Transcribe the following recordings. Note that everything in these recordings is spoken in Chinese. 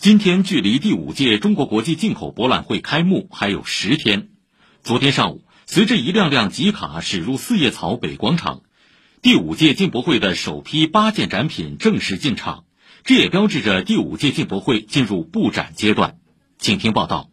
今天距离第五届中国国际进口博览会开幕还有十天。昨天上午，随着一辆辆集卡驶入四叶草北广场，第五届进博会的首批八件展品正式进场，这也标志着第五届进博会进入布展阶段。请听报道。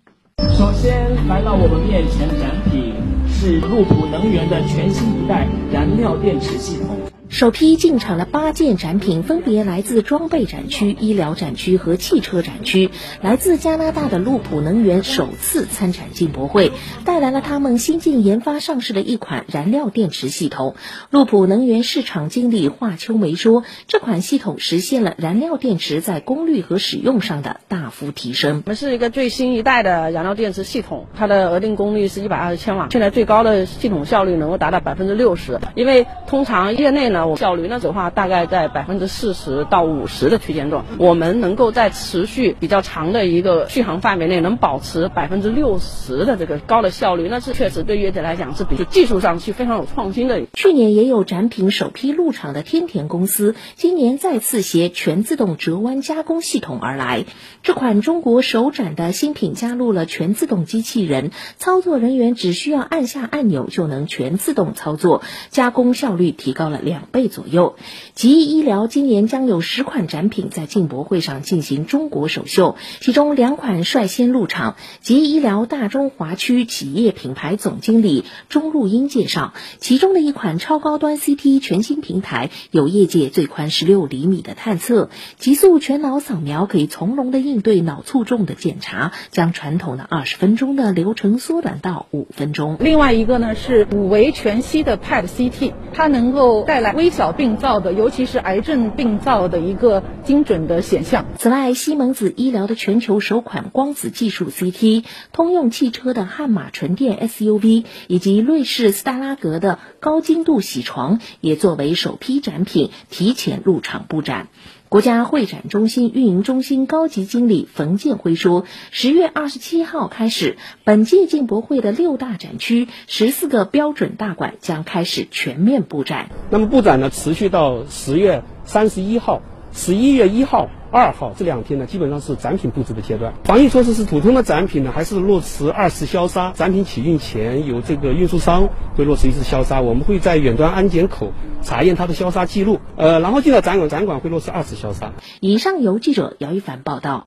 首先来到我们面前的展品是路普能源的全新一代燃料电池系统。首批进场的八件展品分别来自装备展区、医疗展区和汽车展区。来自加拿大的路普能源首次参展进博会，带来了他们新近研发上市的一款燃料电池系统。路普能源市场经理华秋梅说：“这款系统实现了燃料电池在功率和使用上的大幅提升。我们是一个最新一代的燃料电池系统，它的额定功率是一百二十千瓦，现在最高的系统效率能够达到百分之六十。因为通常业内呢。”那我效率那的话，大概在百分之四十到五十的区间段，我们能够在持续比较长的一个续航范围内，能保持百分之六十的这个高的效率，那是确实对业界来讲是比较技术上去非常有创新的。去年也有展品首批入场的天田公司，今年再次携全自动折弯加工系统而来。这款中国首展的新品加入了全自动机器人，操作人员只需要按下按钮就能全自动操作，加工效率提高了两。倍左右。吉医医疗今年将有十款展品在进博会上进行中国首秀，其中两款率先入场。吉医医疗大中华区企业品牌总经理钟路英介绍，其中的一款超高端 CT 全新平台有业界最宽十六厘米的探测，极速全脑扫描可以从容的应对脑卒中的检查，将传统的二十分钟的流程缩短到五分钟。另外一个呢是五维全息的 PET CT，它能够带来。微小病灶的，尤其是癌症病灶的一个精准的显像。此外，西门子医疗的全球首款光子技术 CT，通用汽车的悍马纯电 SUV，以及瑞士斯大拉格的高精度铣床，也作为首批展品提前入场布展。国家会展中心运营中心高级经理冯建辉说：“十月二十七号开始，本届进博会的六大展区、十四个标准大馆将开始全面布展。那么布展呢，持续到十月三十一号。”十一月一号、二号这两天呢，基本上是展品布置的阶段。防疫措施是普通的展品呢，还是落实二次消杀？展品起运前，由这个运输商会落实一次消杀，我们会在远端安检口查验它的消杀记录。呃，然后进到展馆，展馆会落实二次消杀。以上由记者姚一凡报道。